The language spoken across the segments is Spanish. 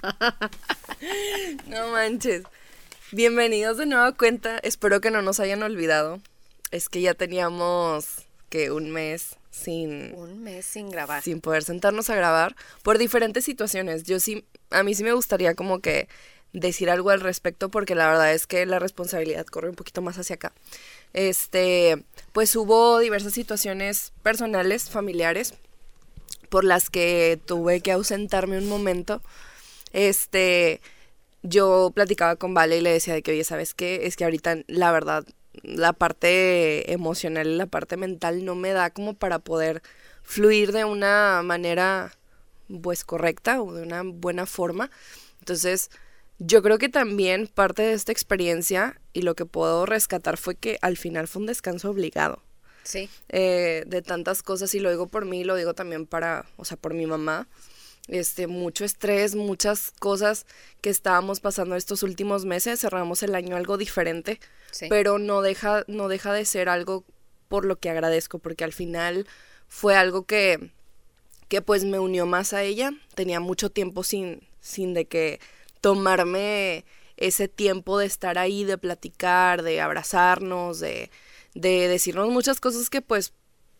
no manches. Bienvenidos de nueva cuenta. Espero que no nos hayan olvidado. Es que ya teníamos que un mes sin un mes sin grabar. Sin poder sentarnos a grabar por diferentes situaciones. Yo sí a mí sí me gustaría como que decir algo al respecto porque la verdad es que la responsabilidad corre un poquito más hacia acá. Este, pues hubo diversas situaciones personales, familiares por las que tuve que ausentarme un momento. Este, yo platicaba con Vale y le decía de que, oye, ¿sabes qué? Es que ahorita, la verdad, la parte emocional y la parte mental no me da como para poder fluir de una manera, pues, correcta o de una buena forma. Entonces, yo creo que también parte de esta experiencia y lo que puedo rescatar fue que al final fue un descanso obligado. Sí. Eh, de tantas cosas y lo digo por mí, lo digo también para, o sea, por mi mamá. Este, mucho estrés, muchas cosas que estábamos pasando estos últimos meses, cerramos el año algo diferente, pero no deja, no deja de ser algo por lo que agradezco, porque al final fue algo que, que pues me unió más a ella, tenía mucho tiempo sin, sin de que tomarme ese tiempo de estar ahí, de platicar, de abrazarnos, de, de decirnos muchas cosas que pues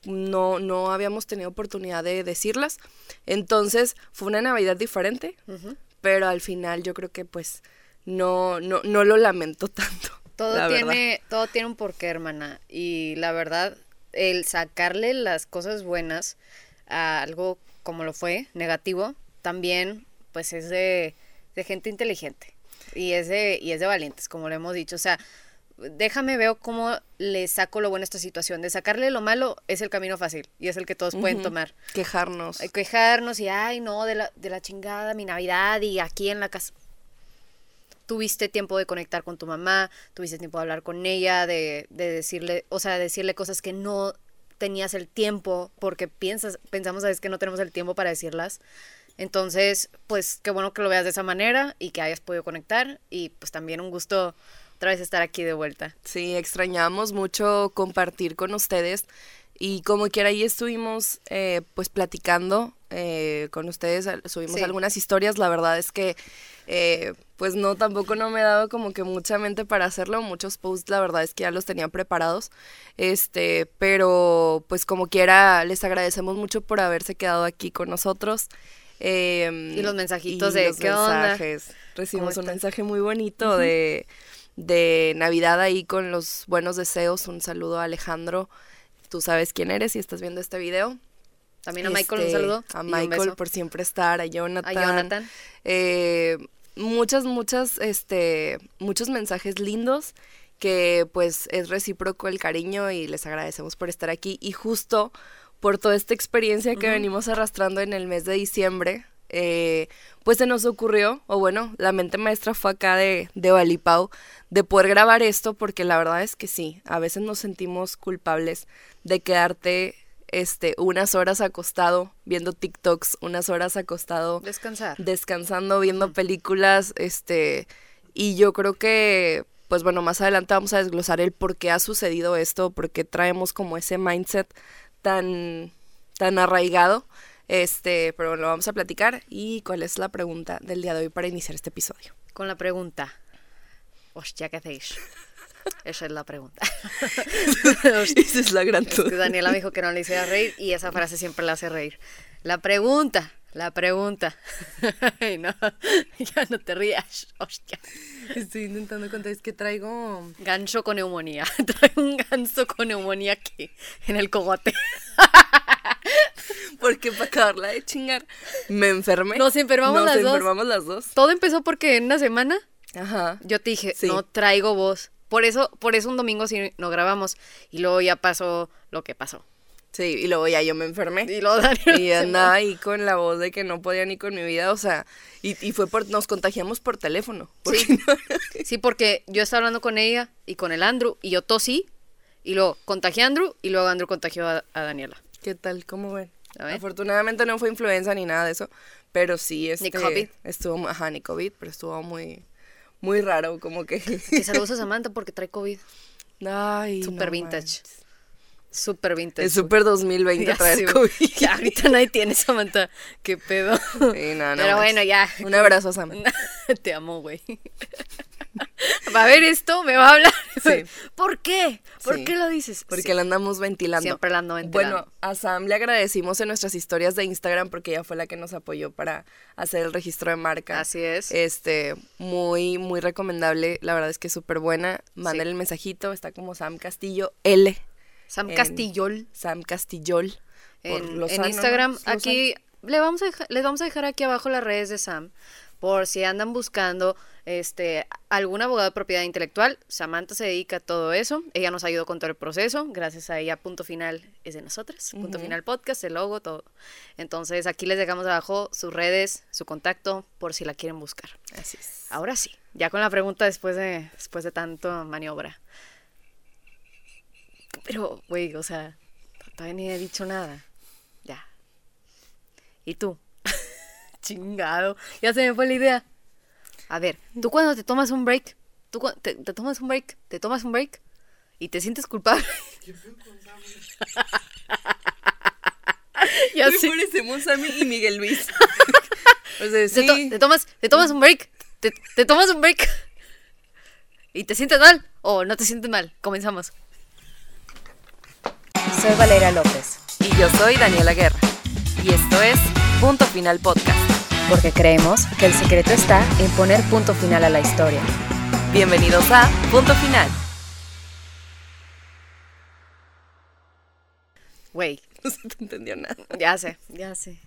no, no habíamos tenido oportunidad de decirlas. Entonces fue una Navidad diferente, pero al final yo creo que pues no, no, no lo lamento tanto. Todo tiene, todo tiene un porqué, hermana. Y la verdad, el sacarle las cosas buenas a algo como lo fue, negativo, también pues es de, de gente inteligente. Y es de, y es de valientes, como lo hemos dicho. O sea, déjame veo cómo le saco lo bueno a esta situación. De sacarle lo malo es el camino fácil y es el que todos pueden tomar. Quejarnos. quejarnos y, ay, no, de la, de la chingada, mi Navidad y aquí en la casa. Tuviste tiempo de conectar con tu mamá, tuviste tiempo de hablar con ella, de, de decirle, o sea, decirle cosas que no tenías el tiempo, porque piensas, pensamos a veces que no tenemos el tiempo para decirlas. Entonces, pues qué bueno que lo veas de esa manera y que hayas podido conectar y pues también un gusto otra vez estar aquí de vuelta. Sí, extrañamos mucho compartir con ustedes y como quiera ahí estuvimos eh, pues platicando eh, con ustedes, subimos algunas historias, la verdad es que eh, pues no, tampoco no me he dado como que mucha mente para hacerlo, muchos posts la verdad es que ya los tenía preparados, este, pero pues como quiera les agradecemos mucho por haberse quedado aquí con nosotros. Em, y los mensajitos de qué mensajes. Recibimos un mensaje muy bonito de de Navidad ahí con los buenos deseos. Un saludo a Alejandro. Tú sabes quién eres y estás viendo este video. También a Michael un este, saludo. A Michael por siempre estar, a Jonathan. A Jonathan. Eh, muchas, muchas, este, muchos mensajes lindos que pues es recíproco el cariño y les agradecemos por estar aquí y justo por toda esta experiencia que venimos arrastrando en el mes de diciembre, eh, pues se nos ocurrió, o bueno, la mente maestra fue acá de, de Valipau, de poder grabar esto, porque la verdad es que sí, a veces nos sentimos culpables de quedarte este, unas horas acostado viendo TikToks, unas horas acostado descansar, descansando viendo películas, este, y yo creo que pues bueno, más adelante vamos a desglosar el por qué ha sucedido esto, por qué traemos como ese mindset tan tan arraigado este, pero lo vamos a platicar. ¿Y cuál es la pregunta del día de hoy para iniciar este episodio? Con la pregunta. Hostia, ¿qué hacéis? Esa es la pregunta. esa es la gran duda. Daniela me dijo que no le hiciera reír y esa frase siempre la hace reír. La pregunta, la pregunta. Ay, no, ya no te rías. Hostia. Estoy intentando contar, es que traigo... Ganso con neumonía. Traigo un ganso con neumonía aquí, en el cogote. Porque para acabarla de chingar, me enfermé. Nos enfermamos las dos. Nos enfermamos las dos. Todo empezó porque en una semana Ajá. yo te dije, no traigo voz. Por eso, por eso un domingo sí no grabamos. Y luego ya pasó lo que pasó. Sí, y luego ya yo me enfermé. Y luego Y andaba ahí con la voz de que no podía ni con mi vida, o sea, y, y fue por, nos contagiamos por teléfono. Sí. sí, porque yo estaba hablando con ella y con el Andrew, y yo tosí, y luego contagié a Andrew, y luego Andrew contagió a Daniela. ¿Qué tal? ¿Cómo ven? Afortunadamente no fue influenza ni nada de eso, pero sí este, ni COVID. estuvo, ajá, ni COVID, pero estuvo muy, muy raro, como que. Y saludos a Samantha porque trae COVID. Ay, Super vintage. Súper vintage. Es súper 2020 Ya traer. COVID. Ya, ahorita nadie tiene Samantha. Qué pedo. Sí, no, no Pero bueno, ya. Un abrazo, Sam. Te amo, güey. Va a ver esto, me va a hablar. Sí. ¿Por qué? ¿Por qué lo dices? Porque la andamos ventilando. Siempre la ando ventilando. Bueno, a Sam le agradecimos en nuestras historias de Instagram porque ella fue la que nos apoyó para hacer el registro de marca. Así es. Este, muy, muy recomendable. La verdad es que es súper buena. Mándale el mensajito. Está como Sam Castillo L. Sam Castillol Sam Castillol. por en, Lozano, en Instagram. Aquí le vamos a les vamos a dejar aquí abajo las redes de Sam. Por si andan buscando este algún abogado de propiedad intelectual, Samantha se dedica a todo eso. Ella nos ayudó con todo el proceso. Gracias a ella, punto final es de nosotras. Punto final podcast, el logo, todo. Entonces aquí les dejamos abajo sus redes, su contacto, por si la quieren buscar. Así es. Ahora sí, ya con la pregunta después de, después de tanto maniobra. Pero, güey, o sea, todavía ni he dicho nada. Ya. ¿Y tú? Chingado. Ya se me fue la idea. A ver, tú cuando te tomas un break, tú te, te tomas un break, te tomas un break y te sientes culpable. ya Me parecemos Sammy y Miguel Luis. o sea, Te, sí. to- te tomas, te tomas un break. Te, te tomas un break. ¿Y te sientes mal? ¿O no te sientes mal? Comenzamos. Soy Valeria López, Y yo soy Daniela Guerra. Y esto es Punto Final Podcast. porque creemos que el secreto está en poner punto final a la historia. Bienvenidos a Punto Final. Güey, No se te entendió nada. ya sé, ya sé.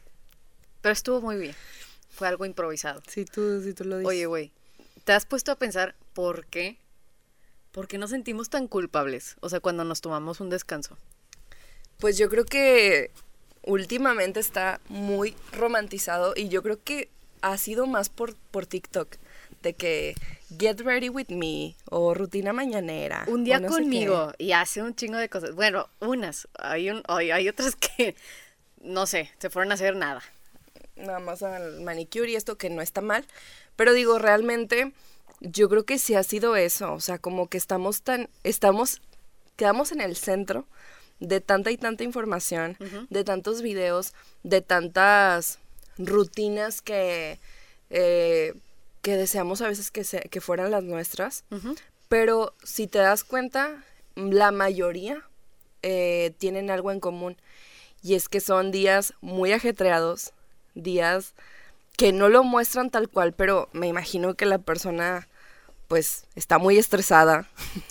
Pero estuvo muy bien. Fue algo improvisado. Si tú, si tú lo dices. Oye, güey, ¿te has puesto a pensar por qué? ¿Por qué nos sentimos tan culpables? O sea, cuando nos tomamos un descanso. Pues yo creo que últimamente está muy romantizado y yo creo que ha sido más por, por TikTok. De que get ready with me o rutina mañanera. Un día no conmigo y hace un chingo de cosas. Bueno, unas. Hay, un, hay, hay otras que, no sé, se fueron a hacer nada. nada más al manicure y esto que no está mal. Pero digo, realmente yo creo que sí ha sido eso. O sea, como que estamos tan, estamos, quedamos en el centro de tanta y tanta información, de tantos videos, de tantas rutinas que, eh, que deseamos a veces que, se, que fueran las nuestras. Pero si te das cuenta, la mayoría eh, tienen algo en común. Y es que son días muy ajetreados, días que no lo muestran tal cual, pero me imagino que la persona pues está muy estresada.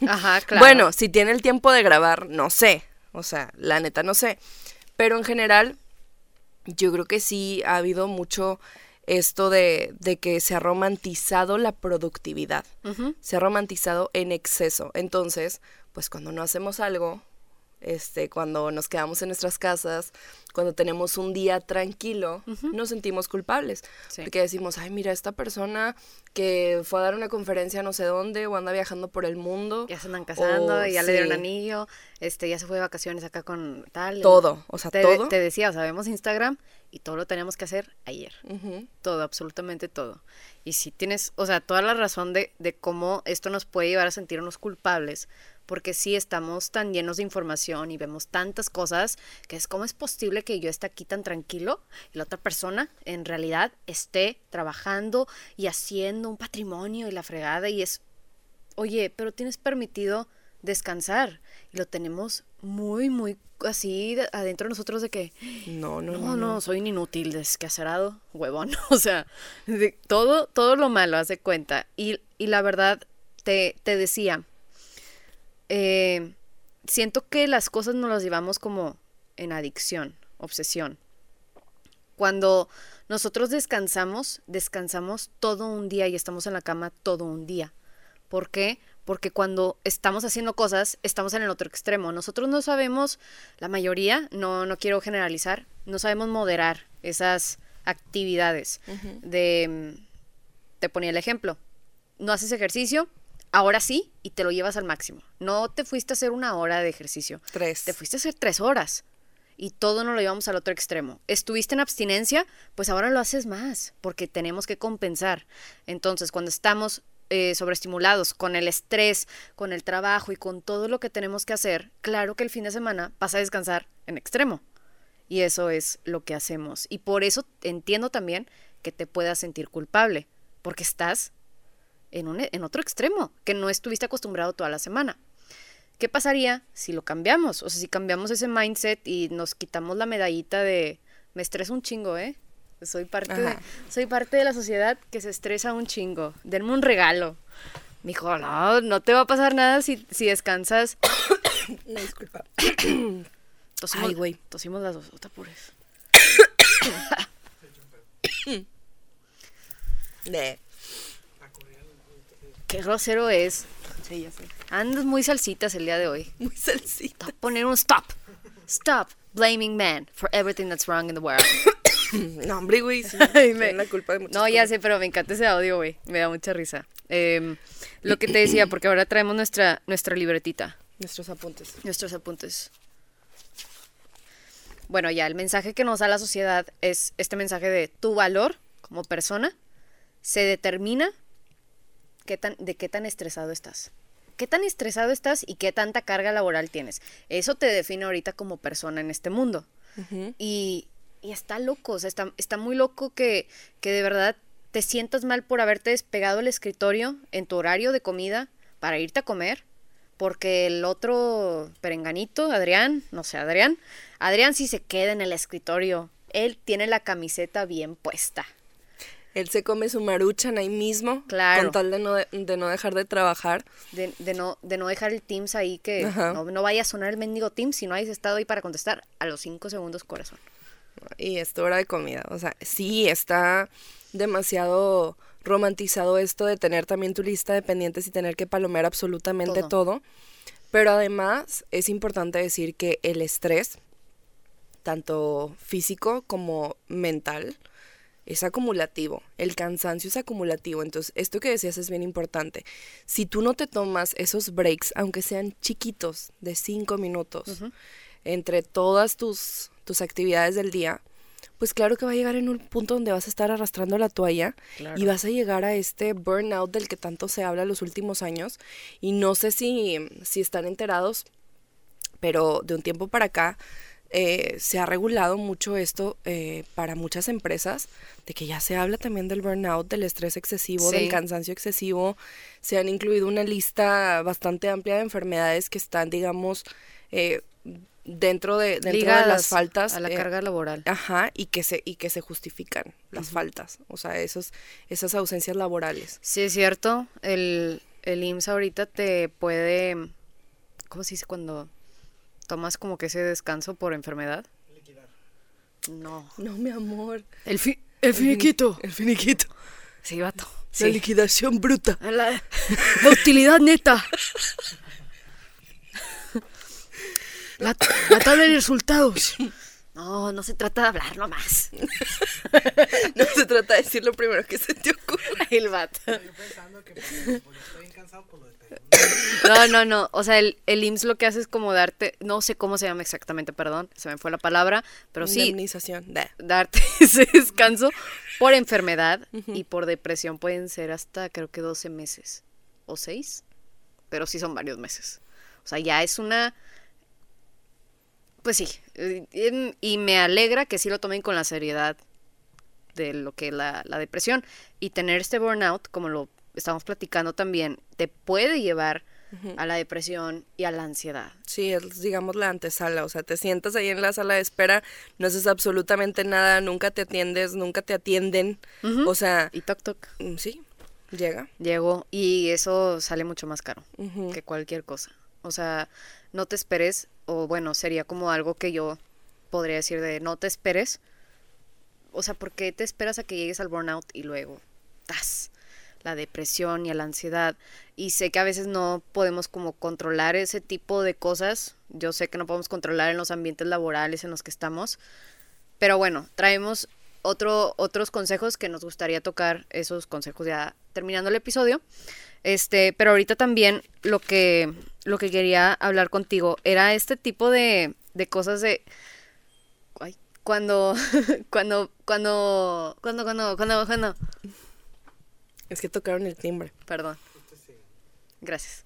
Ajá, claro. Bueno, si tiene el tiempo de grabar, no sé. O sea, la neta no sé. Pero en general, yo creo que sí ha habido mucho esto de, de que se ha romantizado la productividad. Se ha romantizado en exceso. Entonces, pues cuando no hacemos algo, este, cuando nos quedamos en nuestras casas, cuando tenemos un día tranquilo, nos sentimos culpables. Sí. Porque decimos, ay, mira, esta persona que fue a dar una conferencia no sé dónde o anda viajando por el mundo. Ya se andan casando, o- ya le dieron sí, anillo, este, ya se fue de vacaciones acá con tal. Todo, o sea, te, todo. Te decía, o sea, vemos Instagram y todo lo tenemos que hacer ayer. Todo, absolutamente todo. Y si tienes, o sea, toda la razón de, de cómo esto nos puede llevar a sentirnos culpables, porque sí estamos tan llenos de información y vemos tantas cosas, que es cómo es posible que yo esté aquí tan tranquilo y la otra persona en realidad esté trabajando y haciendo un patrimonio y la fregada y es, oye, pero tienes permitido descansar y lo tenemos muy, muy así de- adentro de nosotros de que No, no, no, no, soy un inútil, descacerado, huevón. O sea, de- todo, todo lo malo, haz de cuenta. Y, y la verdad, te, te decía, eh, siento que las cosas nos las llevamos como en adicción, obsesión. Cuando nosotros descansamos, descansamos todo un día y estamos en la cama todo un día. ¿Por qué? Porque cuando estamos haciendo cosas, estamos en el otro extremo. Nosotros no sabemos, la mayoría, no, no quiero generalizar, no sabemos moderar esas actividades. De, mm, te ponía el ejemplo, no haces ejercicio, ahora sí, y te lo llevas al máximo. No te fuiste a hacer una hora de ejercicio, Tres. te fuiste a hacer tres horas. Y todo nos lo llevamos al otro extremo. Estuviste en abstinencia, pues ahora lo haces más, porque tenemos que compensar. Entonces, cuando estamos eh, sobreestimulados con el estrés, con el trabajo y con todo lo que tenemos que hacer, claro que el fin de semana vas a descansar en extremo. Y eso es lo que hacemos. Y por eso entiendo también que te puedas sentir culpable, porque estás en, un, en otro extremo, que no estuviste acostumbrado toda la semana. ¿Qué pasaría si lo cambiamos? O sea, si cambiamos ese mindset y nos quitamos la medallita de me estresa un chingo, ¿eh? Soy parte, de, soy parte de la sociedad que se estresa un chingo. Denme un regalo. Me dijo, no, no te va a pasar nada si, si descansas. No, disculpa. Tosimos, Ay, güey. Tosimos las dos, no te. Qué grosero es. Sí, ya sé. Andas muy salsitas el día de hoy. Muy salsita. Poner un stop. Stop blaming men for everything that's wrong in the world. No, hombre, güey. Sí, me- la culpa de muchas No, ya cosas. sé, pero me encanta ese audio, güey. Me da mucha risa. Em, lo que te decía, porque ahora traemos nuestra, nuestra libretita, Nuestros apuntes. nuestros apuntes. Bueno, ya, el mensaje que nos da la sociedad es este mensaje de tu valor como persona se determina qué tan, de qué tan estresado estás. ¿Qué tan estresado estás y qué tanta carga laboral tienes? Eso te define ahorita como persona en este mundo. Y, y está loco, o sea, está, está muy loco que, que de verdad te sientas mal por haberte despegado el escritorio en tu horario de comida para irte a comer, porque el otro perenganito, Adrián, no sé, Adrián, Adrián sí se queda en el escritorio, él tiene la camiseta bien puesta. Él se come su maruchan ahí mismo. Claro. Con tal de no, de no dejar de trabajar. De, de no, de no dejar el Teams ahí que no, no vaya a sonar el mendigo Teams si no hayas estado ahí para contestar a los cinco segundos corazón. Y es tu hora de comida. O sea, sí, está demasiado romantizado esto de tener también tu lista de pendientes y tener que palomear absolutamente Todo. todo. Pero además es importante decir que el estrés, tanto físico como mental, es acumulativo. El cansancio es acumulativo. Entonces, esto que decías es bien importante. Si tú no te tomas esos breaks, aunque sean chiquitos, de cinco minutos, entre todas tus, tus actividades del día, pues claro que va a llegar en un punto donde vas a estar arrastrando la toalla Claro. y vas a llegar a este burnout del que tanto se habla los últimos años. Y no sé si, si están enterados, pero de un tiempo para acá eh, se ha regulado mucho esto eh, para muchas empresas, de que ya se habla también del burnout, del estrés excesivo, Sí. del cansancio excesivo. Se han incluido una lista bastante amplia de enfermedades que están, digamos, eh, dentro de, dentro de las faltas. a la eh, carga laboral. Ajá, y que se, y que se justifican las faltas, o sea, esos, esas ausencias laborales. Sí, es cierto. El, el IMSS ahorita te puede. ¿Cómo se dice cuando tomas como que ese descanso por enfermedad? No. No, mi amor. El, fi- el finiquito. El finiquito. Sí, vato. La Sí. liquidación bruta. La, la utilidad neta. La, la tabla de resultados. No, no se trata de hablar nomás. No se trata de decir lo primero que se te ocurre. El vato. Yo pensando que pues, estoy bien cansado por lo de. No, no, no. O sea, el, el IMSS lo que hace es como darte, no sé cómo se llama exactamente, perdón, se me fue la palabra, pero sí, Indemnización. Da. darte ese descanso por enfermedad y por depresión pueden ser hasta creo que 12 meses o 6, pero sí son varios meses. O sea, ya es una... Pues sí, eh, y me alegra que sí lo tomen con la seriedad de lo que es la, la depresión y tener este burnout, como lo estamos platicando también, te puede llevar a la depresión y a la ansiedad. Sí, es digamos la antesala, o sea, te sientas ahí en la sala de espera, no haces absolutamente nada, nunca te atiendes, nunca te atienden, o sea, Y toc toc. mm, sí, llega. Llegó y eso sale mucho más caro que cualquier cosa. O sea, no te esperes, o bueno, sería como algo que yo podría decir de no te esperes. O sea, ¿por qué te esperas a que llegues al burnout y luego tas la depresión y a la ansiedad? Y sé que a veces no podemos como controlar ese tipo de cosas. Yo sé que no podemos controlar en los ambientes laborales en los que estamos. Pero bueno, traemos otro, otros consejos que nos gustaría tocar, esos consejos ya terminando el episodio. Este, pero ahorita también lo que, lo que quería hablar contigo era este tipo de, de cosas de cuando, cuando, cuando, cuando, cuando, cuando, Es que tocaron el timbre. Perdón. Gracias.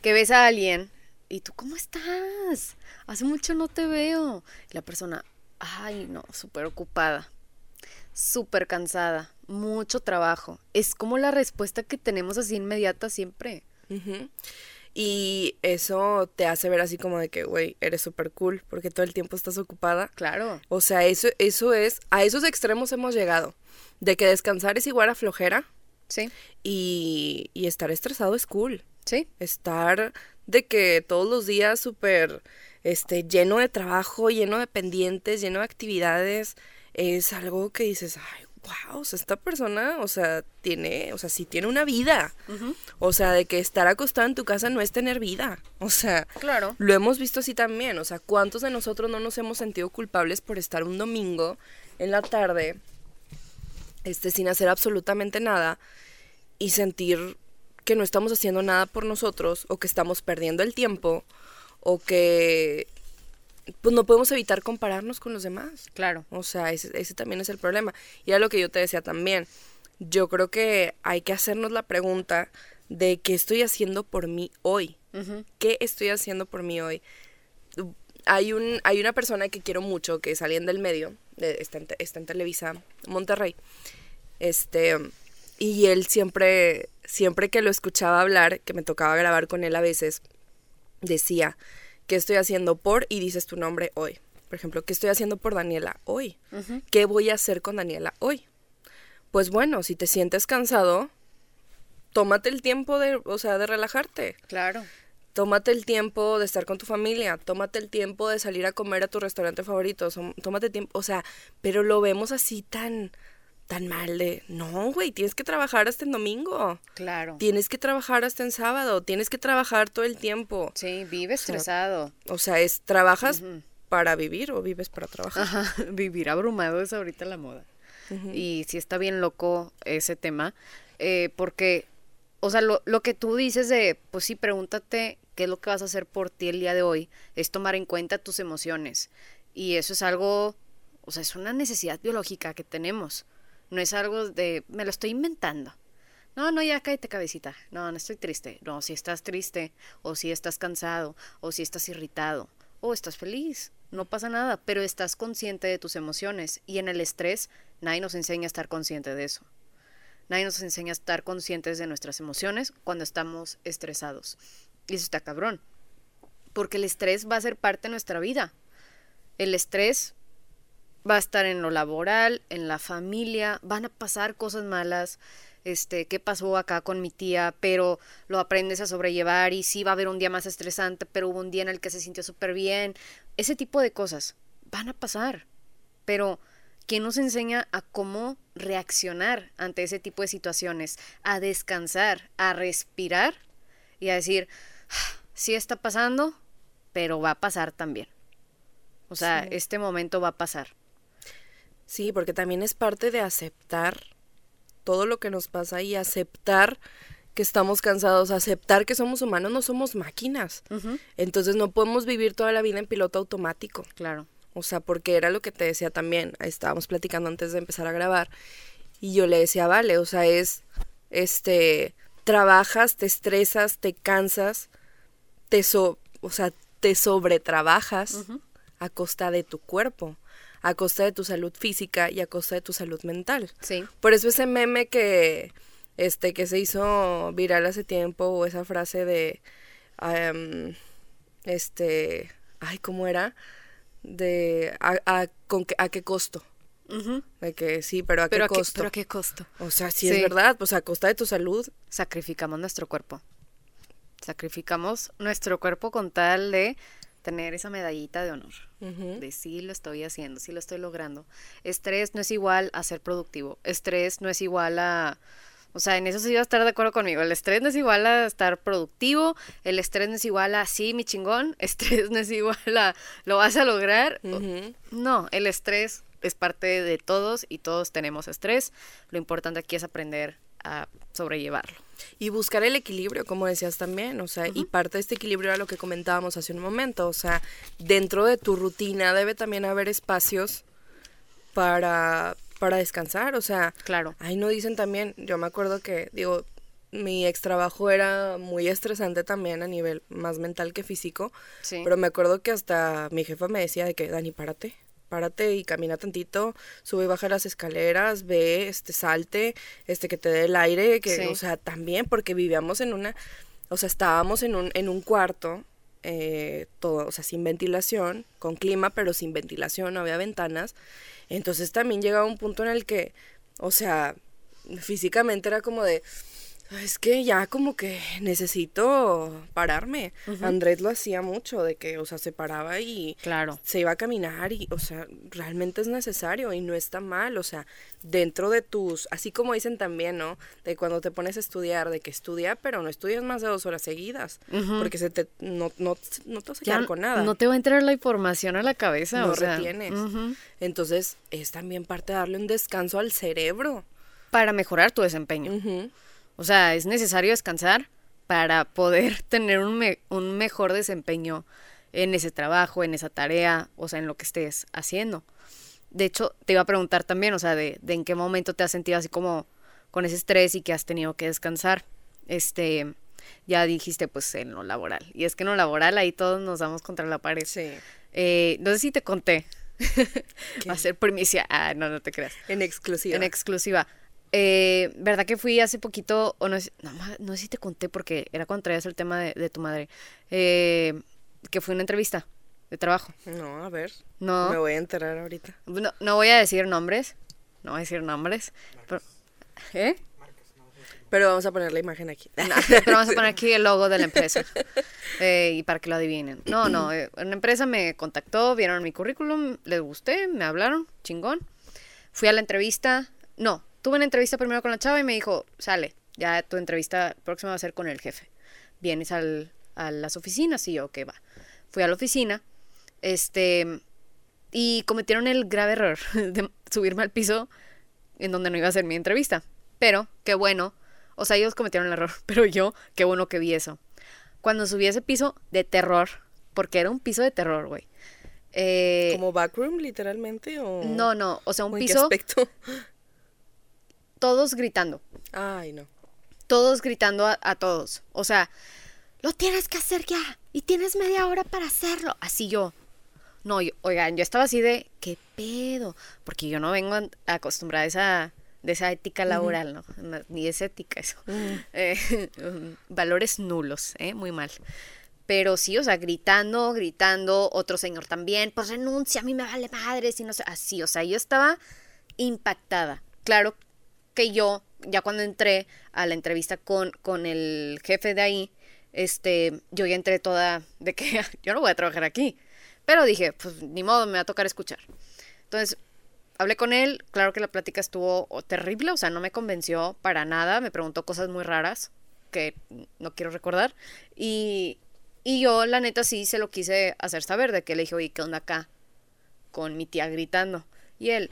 Que ves a alguien y tú, ¿cómo estás? Hace mucho no te veo. Y la persona, ay, no, súper ocupada, súper cansada, mucho trabajo. Es como la respuesta que tenemos así inmediata siempre. Y eso te hace ver así como de que, güey, eres súper cool porque todo el tiempo estás ocupada. Claro. O sea, eso, eso es, a esos extremos hemos llegado. De que descansar es igual a flojera Sí, y, y estar estresado es cool. sí, Estar de que todos los días súper este, lleno de trabajo, lleno de pendientes, lleno de actividades, es algo que dices, ay, wow, o sea, esta persona, o sea, tiene, o sea, sí tiene una vida. O sea, de que estar acostado en tu casa no es tener vida. O sea, claro. lo hemos visto así también. O sea, ¿cuántos de nosotros no nos hemos sentido culpables por estar un domingo en la tarde, este, sin hacer absolutamente nada y sentir que no estamos haciendo nada por nosotros o que estamos perdiendo el tiempo o que pues no podemos evitar compararnos con los demás? Claro. O sea, ese, ese también es el problema. Y era lo que yo te decía también. Yo creo que hay que hacernos la pregunta de qué estoy haciendo por mí hoy. ¿Qué estoy haciendo por mí hoy? Hay, un, hay una persona que quiero mucho, que es alguien del medio, de- está, en, está en Televisa Monterrey. Este, y él siempre, siempre que lo escuchaba hablar, que me tocaba grabar con él a veces, decía, ¿qué estoy haciendo por? Y dices tu nombre hoy. Por ejemplo, ¿qué estoy haciendo por Daniela hoy? ¿Qué voy a hacer con Daniela hoy? Pues bueno, si te sientes cansado, tómate el tiempo de, o sea, de relajarte. Claro. Tómate el tiempo de estar con tu familia, tómate el tiempo de salir a comer a tu restaurante favorito, tómate tiempo, o sea, pero lo vemos así tan, tan mal de, no, güey, tienes que trabajar hasta en domingo, Claro. tienes que trabajar hasta en sábado, tienes que trabajar todo el tiempo. Sí, vive estresado. O sea, es, ¿trabajas para vivir o vives para trabajar? Ajá, vivir abrumado es ahorita la moda. Y sí está bien loco ese tema, eh, porque, o sea, lo, lo que tú dices de, pues sí, pregúntate qué es lo que vas a hacer por ti el día de hoy, es tomar en cuenta tus emociones. Y eso es algo, o sea, es una necesidad biológica que tenemos. No es algo de, me lo estoy inventando. No, no, ya cállate cabecita. No, no estoy triste. No, si estás triste, o si estás cansado, o si estás irritado, o estás feliz. No pasa nada, pero estás consciente de tus emociones. Y en el estrés, nadie nos enseña a estar consciente de eso. Nadie nos enseña a estar conscientes de nuestras emociones cuando estamos estresados. Y eso está cabrón. Porque el estrés va a ser parte de nuestra vida. El estrés va a estar en lo laboral, en la familia, van a pasar cosas malas. Este, ¿qué pasó acá con mi tía? Pero lo aprendes a sobrellevar y sí va a haber un día más estresante, pero hubo un día en el que se sintió súper bien. Ese tipo de cosas van a pasar. Pero, ¿quién nos enseña a cómo reaccionar ante ese tipo de situaciones? A descansar, a respirar y a decir, "Ah, sí está pasando, pero va a pasar también. O sea, Sí. este momento va a pasar. Sí, porque también es parte de aceptar todo lo que nos pasa y aceptar que estamos cansados, aceptar que somos humanos, no somos máquinas. Entonces no podemos vivir toda la vida en piloto automático. Claro. O sea, porque era lo que te decía también, estábamos platicando antes de empezar a grabar y yo le decía, vale, o sea, es, este, trabajas, te estresas, te cansas, te so, o sea, te sobretrabajas a costa de tu cuerpo, a costa de tu salud física y a costa de tu salud mental. Sí. Por eso ese meme que este que se hizo viral hace tiempo o esa frase de este ay cómo era de a, a- con a qué costo Ujú. de que sí pero a Pero, qué a qué, costo pero a qué costo. o sea sí, Sí. es verdad pues a costa de tu salud Sacrificamos nuestro cuerpo. Sacrificamos nuestro cuerpo con tal de tener esa medallita de honor. De sí lo estoy haciendo, sí lo estoy logrando. Estrés no es igual a ser productivo. Estrés no es igual a... O sea, en eso sí iba a estar de acuerdo conmigo. El estrés no es igual a estar productivo. El estrés no es igual a sí, mi chingón. Estrés no es igual a lo vas a lograr. No, el estrés es parte de todos y todos tenemos estrés. Lo importante aquí es aprender a sobrellevarlo. Y buscar el equilibrio, como decías también, o sea, y parte de este equilibrio era lo que comentábamos hace un momento, o sea, dentro de tu rutina debe también haber espacios para para descansar, o sea, Claro. Ay, no dicen también, yo me acuerdo que, digo, mi ex trabajo era muy estresante también a nivel más mental que físico, Sí. pero me acuerdo que hasta mi jefa me decía de que, Dani, párate, párate y camina tantito, sube y baja las escaleras, ve, este, salte, este, que te dé el aire, que, Sí. o sea, también porque vivíamos en una, o sea, estábamos en un, en un cuarto, eh, todo, o sea, sin ventilación, con clima, pero sin ventilación, no había ventanas, entonces también llegaba un punto en el que, o sea, físicamente era como de, es que ya como que necesito pararme. Andrés lo hacía mucho, de que, o sea, se paraba y Claro. se iba a caminar y, o sea, realmente es necesario y no está mal, o sea, dentro de tus, así como dicen también, ¿no? De cuando te pones a estudiar, de que estudia, pero no estudias más de dos horas seguidas, porque se te, no, no, no te vas a Ya quedar con nada no te va a entrar la información a la cabeza. no o sea, retienes. ujú. Entonces, es también parte de darle un descanso al cerebro. Para mejorar tu desempeño. O sea, es necesario descansar para poder tener un, me- un mejor desempeño en ese trabajo, en esa tarea, o sea, en lo que estés haciendo. De hecho, te iba a preguntar también, o sea, de, de en qué momento te has sentido así como con ese estrés y que has tenido que descansar. Este, ya dijiste, pues, en lo laboral. Y es que en lo laboral ahí todos nos damos contra la pared. Sí. Eh, no sé si te conté. Va a ser primicia. Ah, no, no te creas. En exclusiva. En exclusiva. Eh, ¿Verdad que fui hace poquito? O no, sé- no, no sé si te conté porque era cuando traías el tema de, de tu madre. eh, que fue una entrevista de trabajo. no, a ver. No. Me voy a enterar ahorita. No, no voy a decir nombres. No voy a decir nombres. Pero, ¿Eh? Pero vamos a poner la imagen aquí. No, pero vamos a poner aquí el logo de la empresa. Eh, y para que lo adivinen. No, no. eh, una empresa me contactó, vieron mi currículum, les gusté, me hablaron, chingón. Fui a la entrevista. No, tuve una entrevista primero con la chava y me dijo, sale, ya tu entrevista próxima va a ser con el jefe. Vienes al, a las oficinas y yo, ok, va. Fui a la oficina, este, y cometieron el grave error de subirme al piso en donde no iba a hacer mi entrevista. Pero, qué bueno. O sea, ellos cometieron el error, pero yo, qué bueno que vi eso. Cuando subí a ese piso de terror, porque era un piso de terror, güey. Eh, ¿Como backroom, literalmente? O... no, no, o sea, un ¿O en qué piso, aspecto? todos gritando, Ay, no. todos gritando a, a todos. O sea, lo tienes que hacer ya y tienes media hora para hacerlo. Así yo. No, yo- oigan, yo estaba así de, ¿qué pedo? Porque yo no vengo acostumbrada a esa, de esa ética laboral, ¿no? Ni es ética eso. Eh, valores nulos, ¿eh? Muy mal. Pero sí, o sea, gritando, gritando, otro señor también, pues renuncia, a mí me vale madre, si no sé, así, o sea, yo estaba impactada. Claro que yo, ya cuando entré a la entrevista con, con el jefe de ahí, este, yo ya entré toda de que yo no voy a trabajar aquí. Pero dije, pues ni modo, me va a tocar escuchar. Entonces, hablé con él, claro que la plática estuvo terrible, o sea, no me convenció para nada, me preguntó cosas muy raras que no quiero recordar. Y, y yo, la neta, sí se lo quise hacer saber, de que le dije, oye, ¿qué onda acá? Con mi tía gritando. Y él,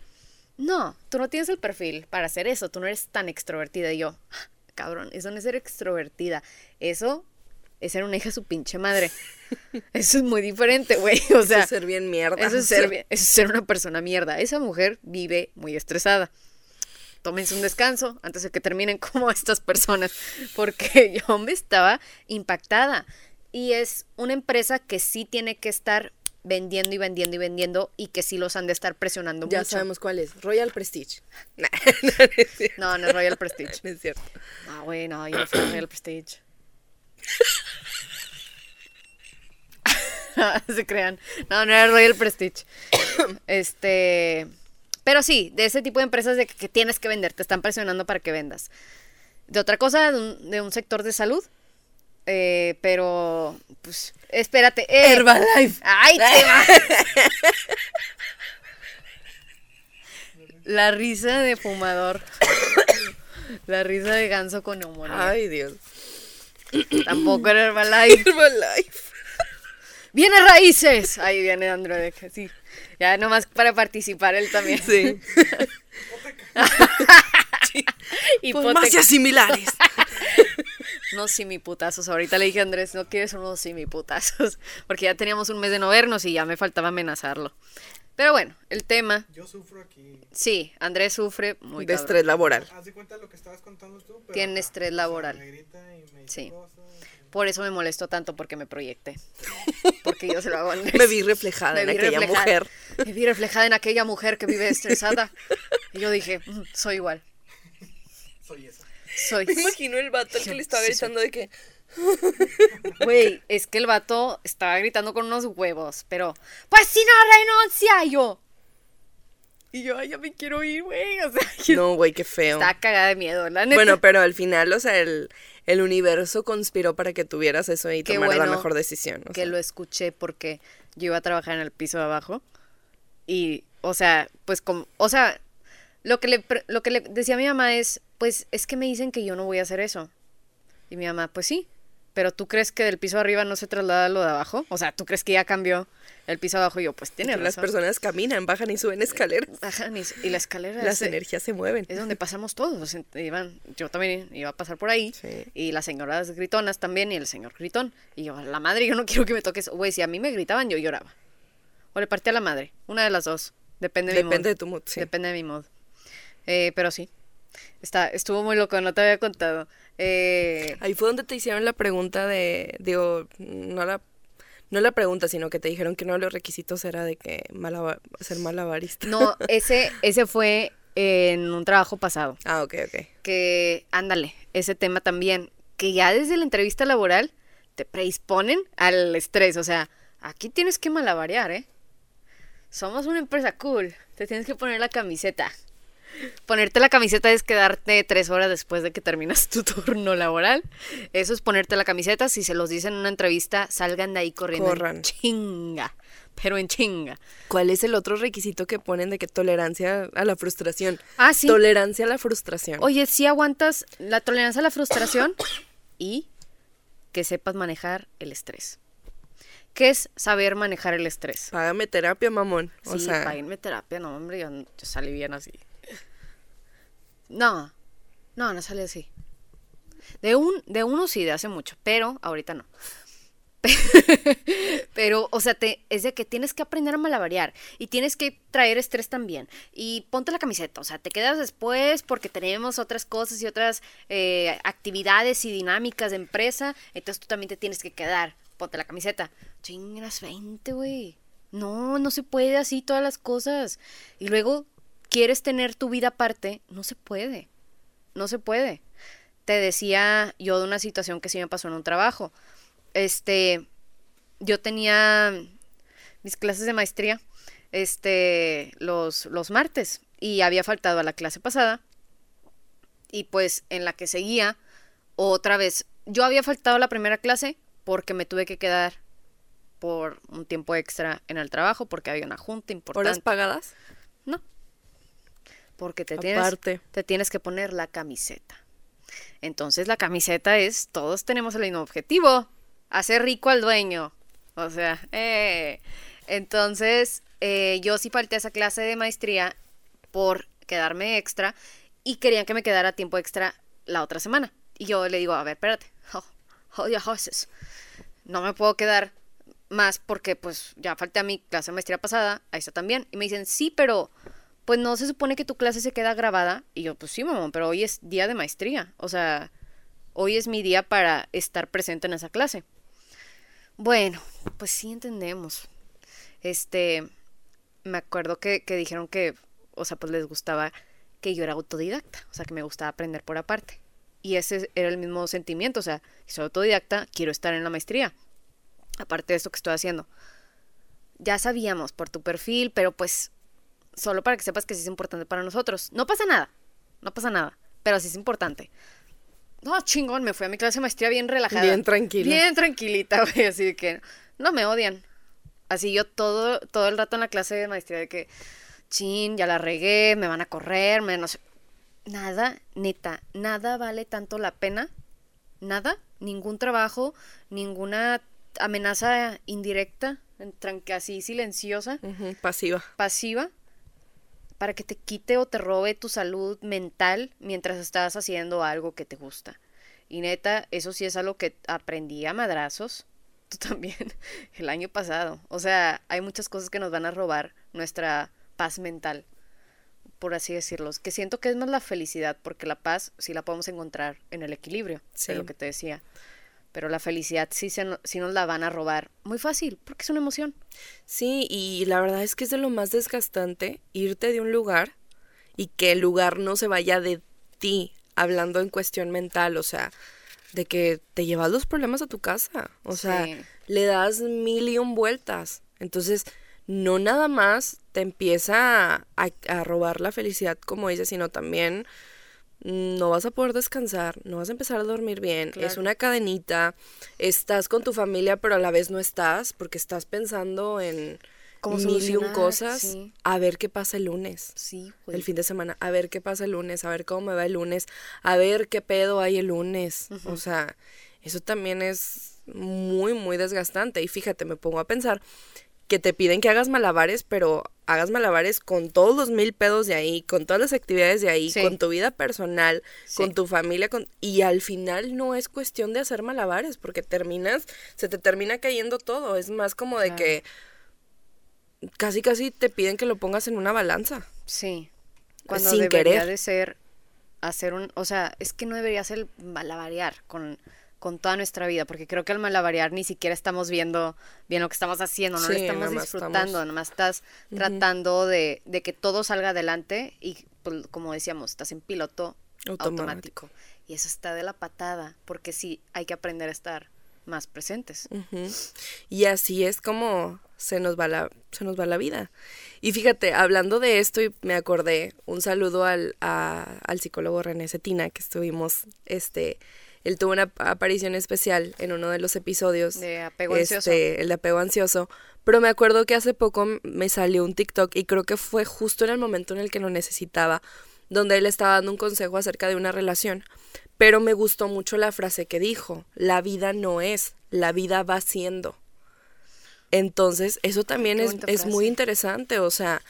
no, tú no tienes el perfil para hacer eso, tú no eres tan extrovertida. Y yo, "Ah, cabrón, eso no es ser extrovertida, eso es ser una hija su pinche madre. Eso es muy diferente, güey. O sea, Eso es ser bien mierda. eso es ser, eso es ser una persona mierda. Esa mujer vive muy estresada. Tómense un descanso antes de que terminen como estas personas, porque yo me estaba impactada. Y es una empresa que sí tiene que estar vendiendo y vendiendo y vendiendo y que sí los han de estar presionando Ya mucho. sabemos cuál es. Royal Prestige. Nah, no, no es Royal Prestige. No es cierto. No, güey, no, yo no fui Royal Prestige. Se crean. No, no era Royal Prestige. Este. Pero sí, de ese tipo de empresas de que, que tienes que vender, te están presionando para que vendas. De otra cosa, de un, de un sector de salud. Eh, pero, pues, espérate. eh. Herbalife. ¡Ay, te va! La risa de fumador. La risa de ganso con neumonía. Ay, Dios. Tampoco era Herbalife. Herbalife. ¡Viene Raíces! Ahí viene Android. Sí. Ya nomás para participar él también. Sí. Hipoteca. Farmacias similares. Unos simiputazos. Ahorita le dije a Andrés, no quieres unos simiputazos. Porque ya teníamos un mes de no vernos y ya me faltaba amenazarlo. Pero bueno, el tema, Yo sufro aquí. sí, Andrés sufre muy de cabrón. estrés laboral. Haz de cuenta lo que estabas contando tú. Pero Tiene acá. estrés O sea, laboral. me grita y me dice Sí. cosas. Por eso me molestó tanto porque me proyecté. Porque yo se lo hago a Andrés. Me vi reflejada Me en vi aquella reflejada- mujer. Me vi reflejada en aquella mujer que vive estresada. Y yo dije, "Mm, soy igual. Soy esa. Soy. Me imagino el vato al que le estaba gritando de que. Güey, es que el vato estaba gritando con unos huevos, pero, pues si no renuncia, yo. Y yo, ay, ya me quiero ir, güey. O sea, yo No, güey, qué feo. estaba cagada de miedo, la neta. Bueno, pero al final, o sea, el, el universo conspiró para que tuvieras eso y Qué tomaras la mejor decisión. o que sea. lo escuché porque yo iba a trabajar en el piso de abajo. Y, o sea, pues como, o sea, lo que le, lo que le decía a mi mamá es, pues es que me dicen que yo no voy a hacer eso. Y mi mamá, pues sí, pero ¿tú crees que del piso arriba no se traslada lo de abajo? O sea, ¿tú crees que ya cambió el piso abajo? Y yo, pues tiene Que las razón. personas caminan, bajan y suben escaleras. Bajan y, y la escalera Las es, energías se mueven. es donde pasamos todos. Iban, yo también iba a pasar por ahí. Sí. Y las señoras gritonas también y el señor gritón. Y yo, la madre, yo no quiero que me toques. Güey, si a mí me gritaban, yo lloraba. O le partía a la madre. Una de las dos. Depende de mi Depende mood. de tu mood, sí. Depende de mi mood. Eh, pero sí. Está, estuvo muy loco, no te había contado. Eh, Ahí fue donde te hicieron la pregunta de, digo, no la, no la pregunta, sino que te dijeron que uno de los requisitos era de que malaba- ser malabarista. no, ese, ese fue en un trabajo pasado. Ah, ok, ok. que, ándale, ese tema también, que ya desde la entrevista laboral te predisponen al estrés, o sea, aquí tienes que malabarear, ¿eh? Somos una empresa cool, te tienes que poner la camiseta. Ponerte la camiseta es quedarte tres horas después de que terminas tu turno laboral. Eso es ponerte la camiseta. Si se los dicen en una entrevista, salgan de ahí corriendo. en chinga. Pero en chinga. ¿Cuál es el otro requisito que ponen de que tolerancia a la frustración? Ah, sí. Tolerancia a la frustración. Oye, si aguantas la tolerancia a la frustración y que sepas manejar el estrés. ¿Qué es saber manejar el estrés? Págame terapia, mamón. O sí, sea, terapia, no, hombre, yo, yo salí bien así. No, no, no salí así. De, un, de uno sí, de hace mucho, pero ahorita no. Pero, o sea, te, es de que tienes que aprender a malabarear y tienes que traer estrés también. Y ponte la camiseta, o sea, te quedas después porque tenemos otras cosas y otras eh, actividades y dinámicas de empresa, entonces tú también te tienes que quedar. Ponte la camiseta. Chingas 20, güey. No, no se puede así todas las cosas. Y luego quieres tener tu vida aparte, no se puede. No se puede. Te decía yo de una situación que sí me pasó en un trabajo. Este, yo tenía mis clases de maestría este los los martes y había faltado a la clase pasada y pues en la que seguía otra vez yo había faltado a la primera clase porque me tuve que quedar por un tiempo extra en el trabajo porque había una junta importante horas pagadas. Porque te tienes, te tienes que poner la camiseta. Entonces la camiseta es, todos tenemos el mismo objetivo, hacer rico al dueño. O sea, eh. Entonces, eh, yo sí falté a esa clase de maestría por quedarme extra y querían que me quedara tiempo extra la otra semana. Y yo le digo, a ver, espérate, oh, your horses. No me puedo quedar más porque pues ya falté a mi clase de maestría pasada, ahí está también. Y me dicen, sí, pero pues no se supone que tu clase se queda grabada. Y yo, pues sí, mamá, pero hoy es día de maestría. O sea, hoy es mi día para estar presente en esa clase. Bueno, pues sí entendemos. Este, me acuerdo que, que dijeron que, o sea, pues les gustaba que yo era autodidacta, o sea, que me gustaba aprender por aparte. Y ese era el mismo sentimiento, o sea, soy autodidacta, quiero estar en la maestría, aparte de esto que estoy haciendo. Ya sabíamos por tu perfil, pero pues solo para que sepas que sí es importante para nosotros. No pasa nada, no pasa nada, pero sí es importante. No, chingón, me fui a mi clase de maestría bien relajada. Bien tranquila. Bien tranquilita, güey, así de que no me odian. Así yo todo, todo el rato en la clase de maestría de que, chin, ya la regué, me van a correr, me no sé. Nada, neta, nada vale tanto la pena. Nada, ningún trabajo, ninguna amenaza indirecta, así silenciosa, pasiva. pasiva, para que te quite o te robe tu salud mental mientras estás haciendo algo que te gusta. Y neta, eso sí es algo que aprendí a madrazos. tú también, el año pasado. O sea, hay muchas cosas que nos van a robar nuestra paz mental, por así decirlo. Que siento que es más la felicidad, porque la paz sí la podemos encontrar en el equilibrio, Sí. de lo que te decía. Pero la felicidad sí, se, sí nos la van a robar. Muy fácil, porque es una emoción. Sí, y la verdad es que es de lo más desgastante irte de un lugar y que el lugar no se vaya de ti, hablando en cuestión mental, o sea, de que te llevas los problemas a tu casa, o sea, Sí. le das mil y un vueltas. Entonces, no nada más te empieza a, a robar la felicidad, como dices, sino también no vas a poder descansar, no vas a empezar a dormir bien, es una cadenita, estás con tu familia pero a la vez no estás porque estás pensando en ¿Cómo mil y un cosas, Sí. a ver qué pasa el lunes. Sí. El fin de semana, a ver qué pasa el lunes, a ver cómo me va el lunes, a ver qué pedo hay el lunes. O sea, eso también es muy, muy desgastante. Y fíjate, me pongo a pensar que te piden que hagas malabares, pero hagas malabares con todos los mil pedos de ahí, con todas las actividades de ahí, Sí. con tu vida personal, Sí. con tu familia, con... y al final no es cuestión de hacer malabares, porque terminas, se te termina cayendo todo. Es más como de Claro. que casi casi te piden que lo pongas en una balanza. Sí. Cuando Sin debería querer. de ser hacer un, o sea, es que no debería ser malabarear con con toda nuestra vida, porque creo que al malabarear ni siquiera estamos viendo bien lo que estamos haciendo, no lo estamos nada disfrutando, estamos- nada más estás tratando de, de que todo salga adelante y pues, como decíamos, estás en piloto Automático. automático. Y eso está de la patada, porque sí, hay que aprender a estar más presentes. Y así es como se nos va la, se nos va la vida. Y fíjate, hablando de esto, y me acordé, un saludo al, a- al psicólogo René Cetina, que estuvimos, este, él tuvo una ap- aparición especial en uno de los episodios. De apego este, ansioso. El de apego ansioso. Pero me acuerdo que hace poco me salió un TikTok y creo que fue justo en el momento en el que lo necesitaba, donde él estaba dando un consejo acerca de una relación. Pero me gustó mucho la frase que dijo, la vida no es, la vida va siendo. Entonces, eso también es, es muy interesante, o sea,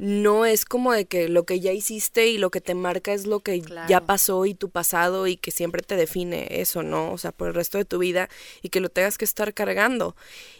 no es como de que lo que ya hiciste y lo que te marca es lo que ya pasó y tu pasado y que siempre te define eso, ¿no? O sea, por el resto de tu vida y que lo tengas que estar cargando.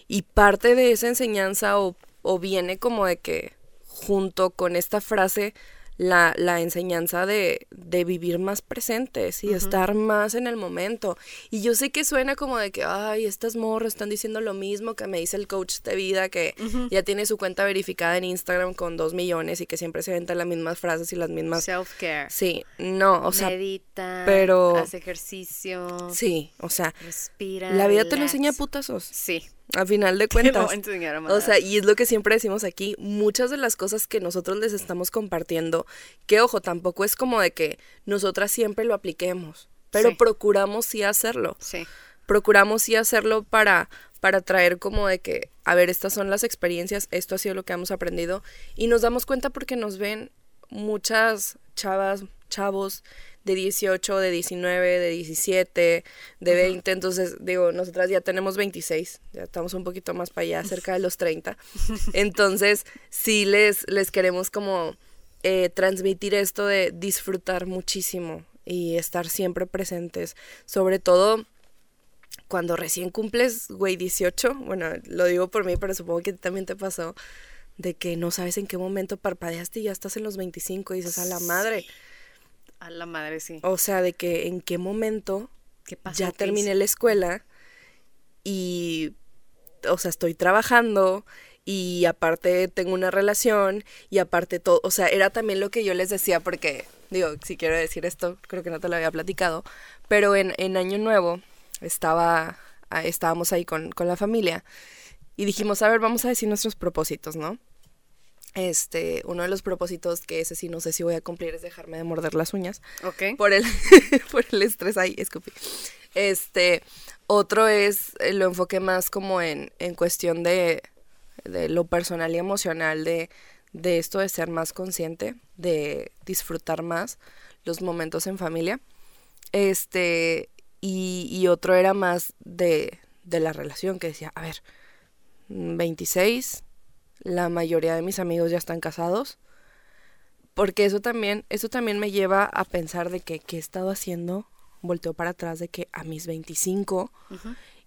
Y parte de esa enseñanza o, o viene como de que junto con esta frase la, la enseñanza de, de vivir más presentes y estar más en el momento. Y yo sé que suena como de que, ay, estas morras están diciendo lo mismo que me dice el coach de vida, que ya tiene su cuenta verificada en Instagram con dos millones y que siempre se aventan las mismas frases y las mismas... Self-care. Sí, no, o sea, Medita, pero- haz ejercicio, sí, o sea, respira. la vida te lo enseña a putazos. Sí. A final de cuentas. a O sea, y es lo que siempre decimos aquí, muchas de las cosas que nosotros les estamos compartiendo, que ojo, tampoco es como de que nosotras siempre lo apliquemos, pero Sí. procuramos sí hacerlo. Sí. Procuramos sí hacerlo para para traer como de que, a ver, estas son las experiencias, esto ha sido lo que hemos aprendido y nos damos cuenta porque nos ven muchas chavas, chavos de 18, de 19, de 17, de 20, entonces digo, nosotras ya tenemos 26, ya estamos un poquito más para allá, cerca de los 30. Entonces, sí les, les queremos como eh, transmitir esto de disfrutar muchísimo y estar siempre presentes, sobre todo cuando recién cumples, güey, 18, bueno, lo digo por mí, pero supongo que también te pasó, de que no sabes en qué momento parpadeaste y ya estás en los 25 y dices, a la madre. A la madre, sí. O sea, de que en qué momento ¿Qué pasó? ya ¿Qué terminé la escuela y, o sea, estoy trabajando y aparte tengo una relación y aparte todo, o sea, era también lo que yo les decía porque, digo, si quiero decir esto, creo que no te lo había platicado, pero en, en Año Nuevo estaba, estábamos ahí con, con la familia y dijimos, a ver, vamos a decir nuestros propósitos, ¿no? Este, uno de los propósitos que ese sí no sé si voy a cumplir es dejarme de morder las uñas Ok. por el, por el estrés ahí, escupí. Este, otro es, eh, lo enfoqué más como en, en cuestión de, de lo personal y emocional, de, de esto de ser más consciente, de disfrutar más los momentos en familia. Este, y, y otro era más de, de la relación, que decía, a ver, mm, 26, la mayoría de mis amigos ya están casados porque eso también, eso también me lleva a pensar de que qué he estado haciendo, volteo para atrás de que a mis 25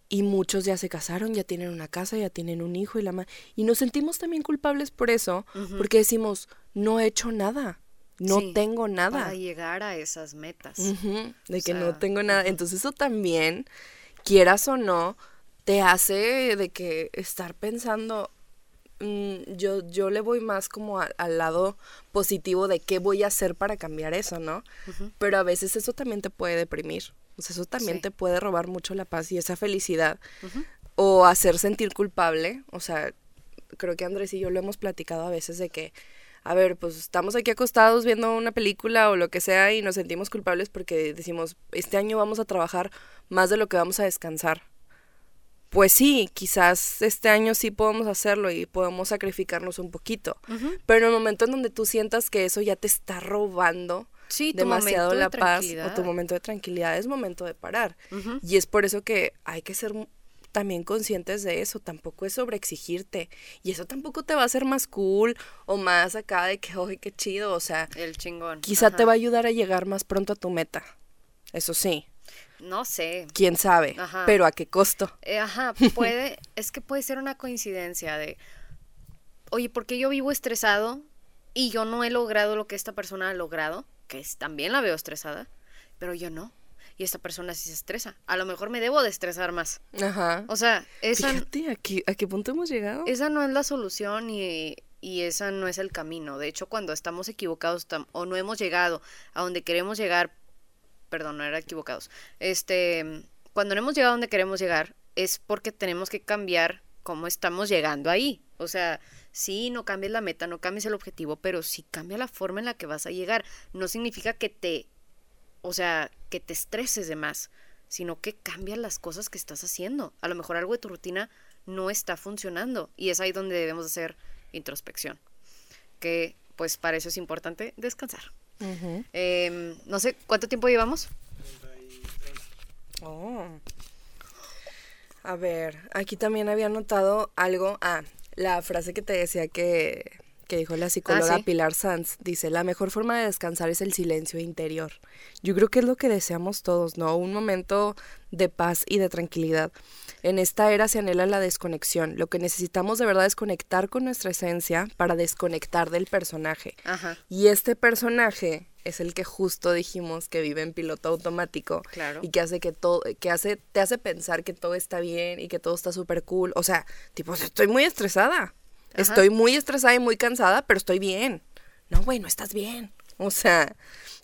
y muchos ya se casaron, ya tienen una casa, ya tienen un hijo y la ma- y nos sentimos también culpables por eso, porque decimos, no he hecho nada, no Sí, tengo nada. Para llegar a esas metas. De que sea, no tengo nada. Entonces eso también, quieras o no, te hace de que estar pensando, mm, yo, yo le voy más como a- al lado positivo de qué voy a hacer para cambiar eso, ¿no? Pero a veces eso también te puede deprimir. O sea, eso también Sí. te puede robar mucho la paz y esa felicidad. O hacer sentir culpable. O sea, creo que Andrés y yo lo hemos platicado a veces de que, a ver, pues estamos aquí acostados viendo una película o lo que sea y nos sentimos culpables porque decimos, este año vamos a trabajar más de lo que vamos a descansar. Pues sí, quizás este año sí podemos hacerlo y podemos sacrificarnos un poquito. Pero en el momento en donde tú sientas que eso ya te está robando Sí, demasiado de la paz o tu momento de tranquilidad, es momento de parar. Y es por eso que hay que ser también conscientes de eso, tampoco es sobreexigirte. Y eso tampoco te va a hacer más cool o más acá de que, ¡ay, qué chido! O sea, El chingón. quizá te va a ayudar a llegar más pronto a tu meta. Eso sí, No sé. quién sabe, Ajá. pero a qué costo. Eh, ajá, puede, es que puede ser una coincidencia de, oye, ¿por qué yo vivo estresado y yo no he logrado lo que esta persona ha logrado? Que es, también la veo estresada, pero yo no. Y esta persona sí se estresa. A lo mejor me debo de estresar más. Ajá. O sea, esa, Fíjate, ¿a qué, ¿a qué punto hemos llegado? esa no es la solución y, y esa no es el camino. De hecho, cuando estamos equivocados o no hemos llegado a donde queremos llegar, perdón, no era equivocados, este, cuando no hemos llegado a donde queremos llegar es porque tenemos que cambiar cómo estamos llegando ahí. O sea, sí, no cambies la meta, no cambies el objetivo, pero sí cambia la forma en la que vas a llegar. No significa que te, o sea, que te estreses de más, sino que cambias las cosas que estás haciendo. A lo mejor algo de tu rutina no está funcionando y es ahí donde debemos hacer introspección. Que pues para eso es importante descansar. Em, no sé, ¿cuánto tiempo llevamos? 33. Oh. A ver, aquí también había notado algo. Ah, la frase que te decía que, que dijo la psicóloga sí. Pilar Sanz. Dice, la mejor forma de descansar es el silencio interior. Yo creo que es lo que deseamos todos, ¿no? Un momento de paz y de tranquilidad. En esta era se anhela la desconexión. Lo que necesitamos de verdad es conectar con nuestra esencia para desconectar del personaje. Ajá. Y este personaje es el que justo dijimos que vive en piloto automático Claro. y que hace que todo, que hace, te hace pensar que todo está bien y que todo está súper cool. O sea, tipo, estoy muy estresada. Estoy muy estresada y muy cansada, pero estoy bien. No, güey, no estás bien. O sea,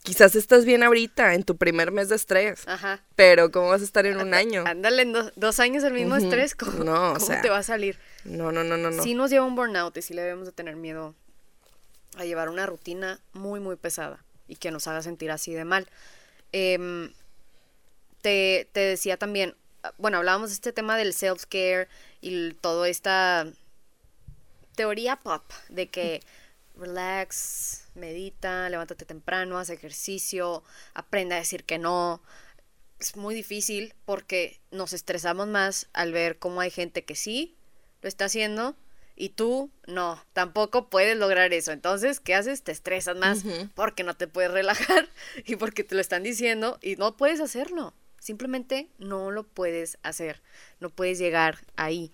quizás estás bien ahorita, en tu primer mes de estrés. Ajá. Pero ¿cómo vas a estar en un año? Ándale, en do- dos años el mismo estrés, ¿cómo, No, o cómo sea, te va a salir? No, no, no, no, no. Sí nos lleva un burnout y sí le debemos de tener miedo a llevar una rutina muy, muy pesada y que nos haga sentir así de mal. Em, te, te decía también, ah, bueno, hablábamos de este tema del self-care y toda esta teoría pop de que relax, medita, levántate temprano, haz ejercicio, aprenda a decir que no. Es muy difícil porque nos estresamos más al ver cómo hay gente que sí lo está haciendo y tú no, tampoco puedes lograr eso. Entonces, ¿qué haces? Te estresas más porque no te puedes relajar y porque te lo están diciendo y no puedes hacerlo. Simplemente no lo puedes hacer, no puedes llegar ahí.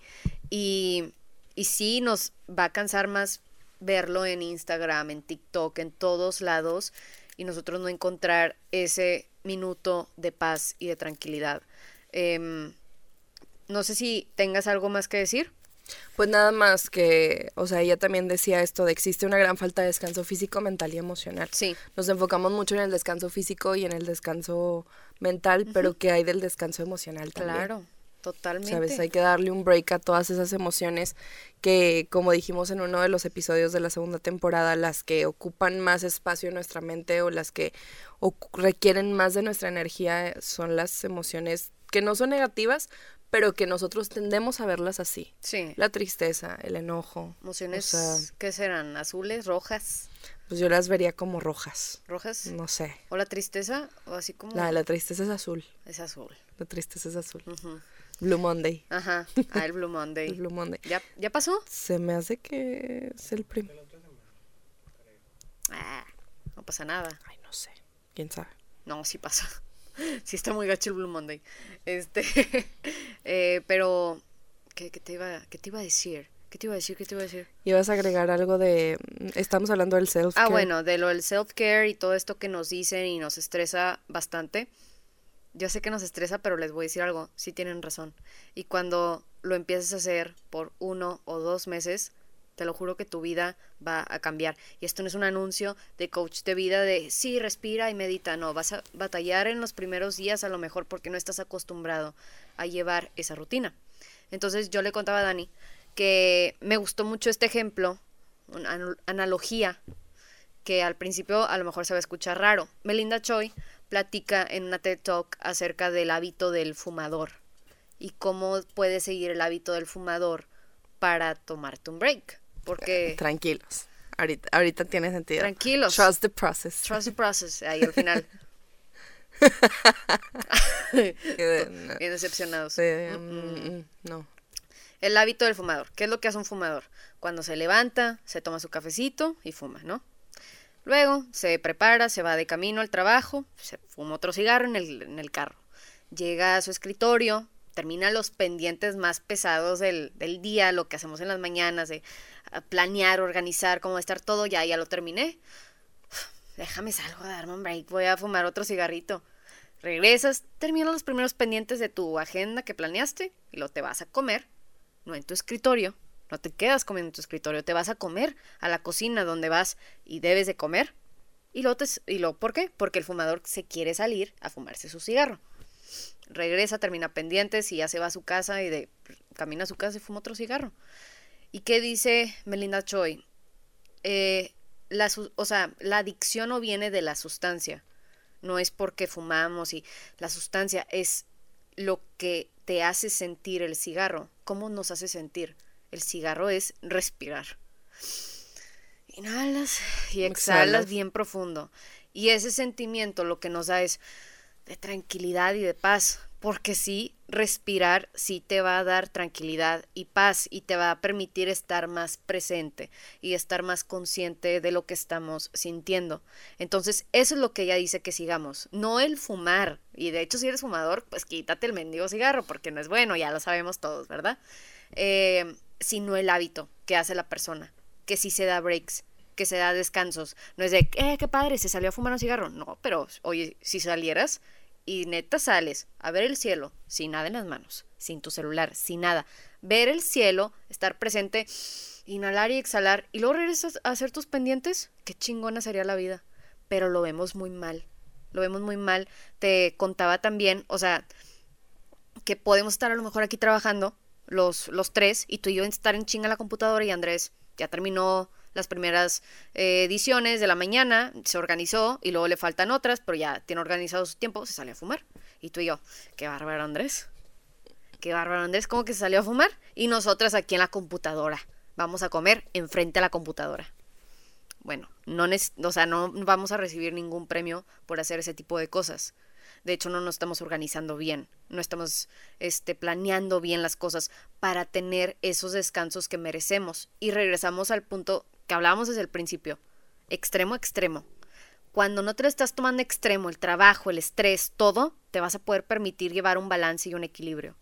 Y, y sí nos va a cansar más verlo en Instagram, en TikTok, en todos lados y nosotros no encontrar ese minuto de paz y de tranquilidad. Em, no sé si tengas algo más que decir. Pues nada más que, o sea, ella también decía esto de existe una gran falta de descanso físico, mental y emocional. Sí. Nos enfocamos mucho en el descanso físico y en el descanso mental, pero que hay del descanso emocional también. Claro, totalmente. Sabes, hay que darle un break a todas esas emociones que, como dijimos en uno de los episodios de la segunda temporada, las que ocupan más espacio en nuestra mente o las que ocu- requieren más de nuestra energía son las emociones que no son negativas, pero que nosotros tendemos a verlas así. Sí. La tristeza, el enojo. Emociones, o sea, ¿qué serán? ¿Azules? ¿Rojas? pues yo las vería como rojas. ¿Rojas? No sé. ¿O la tristeza? ¿O así como...? La, la tristeza es azul. Es azul. La tristeza es azul. Ujú. Blue Monday. Ajá. Ah, el Blue Monday. El Blue Monday. ¿Ya, ¿Ya pasó? Se me hace que es el primer. Ah, no pasa nada. Ay, no sé. ¿Quién sabe? No, sí pasa. Sí, está muy gacho el Blue Monday. Este, eh, pero, ¿qué, qué te iba, ¿qué te iba a decir? ¿Qué te iba a decir? ¿Qué te iba a decir? Ibas a agregar algo de... Estamos hablando del self Ah, bueno, de lo del self-care y todo esto que nos dicen y nos estresa bastante. Yo sé que nos estresa, pero les voy a decir algo, sí tienen razón. Y cuando lo empieces a hacer por uno o dos meses, te lo juro que tu vida va a cambiar. Y esto no es un anuncio de coach de vida de sí, respira y medita. No, vas a batallar en los primeros días a lo mejor porque no estás acostumbrado a llevar esa rutina. Entonces yo le contaba a Dani que me gustó mucho este ejemplo, una analogía, que al principio a lo mejor se va a escuchar raro. Melinda Choi platica en una TED Talk acerca del hábito del fumador y cómo puedes seguir el hábito del fumador para tomarte un break. Porque Tranquilos. Ahorita, ahorita tiene sentido. Tranquilos. Trust the process. trust the process, ahí al final, bien decepcionados. Sí, mm, mm, no. El hábito del fumador. ¿Qué es lo que hace un fumador? Cuando se levanta, se toma su cafecito y fuma, ¿no? Luego se prepara, se va de camino al trabajo, se fuma otro cigarro en el, carro. Llega a su escritorio, termina los pendientes más pesados del, día, lo que hacemos en las mañanas, de ah, planear, organizar, cómo estar todo, ya, ya lo terminé. Déjame salgo a darme un break, voy a fumar otro cigarrito. Regresas, terminas los primeros pendientes de tu agenda que planeaste y lo te vas a comer, no en tu escritorio, no te quedas comiendo en tu escritorio, te vas a comer a la cocina donde vas y debes de comer. Y lo, te, y lo ¿por qué? Porque el fumador se quiere salir a fumarse su cigarro. Regresa, termina pendientes y ya se va a su casa y de camina a su casa y fuma otro cigarro. ¿Y qué dice Melinda Choi? Eh, la, o sea, la adicción no viene de la sustancia. No es porque fumamos y la sustancia es lo que te hace sentir el cigarro. ¿Cómo nos hace sentir? El cigarro es respirar. Inhalas y exhalas Exhalas. bien profundo. Y ese sentimiento lo que nos da es de tranquilidad y de paz. Porque sí, respirar sí te va a dar tranquilidad y paz y te va a permitir estar más presente y estar más consciente de lo que estamos sintiendo. Entonces, eso es lo que ella dice que sigamos, no el fumar. Y de hecho, si eres fumador, pues quítate el mendigo cigarro porque no es bueno, ya lo sabemos todos, ¿verdad? Eh, sino el hábito que hace la persona, que sí se da breaks, que se da descansos. No es de, eh, qué padre, se salió a fumar un cigarro. No, pero oye, si salieras y neta sales a ver el cielo sin nada en las manos, sin tu celular, sin nada, ver el cielo, estar presente, inhalar y exhalar y luego regresas a hacer tus pendientes, qué chingona sería la vida. Pero lo vemos muy mal, lo vemos muy mal. Te contaba también, o sea, que podemos estar a lo mejor aquí trabajando los, los tres y tú y yo estar en chinga en la computadora y Andrés ya terminó las primeras eh, ediciones de la mañana, se organizó y luego le faltan otras, pero ya tiene organizado su tiempo, se salió a fumar. Y tú y yo, qué bárbaro Andrés. Qué bárbaro Andrés, ¿cómo que se salió a fumar? Y nosotras aquí en la computadora. Vamos a comer enfrente a la computadora. Bueno, no, o sea, no vamos a recibir ningún premio por hacer ese tipo de cosas. De hecho, no nos estamos organizando bien, no estamos este, planeando bien las cosas para tener esos descansos que merecemos. Y regresamos al punto que hablábamos desde el principio, extremo extremo. Cuando no te lo estás tomando extremo, el trabajo, el estrés, todo, te vas a poder permitir llevar un balance y un equilibrio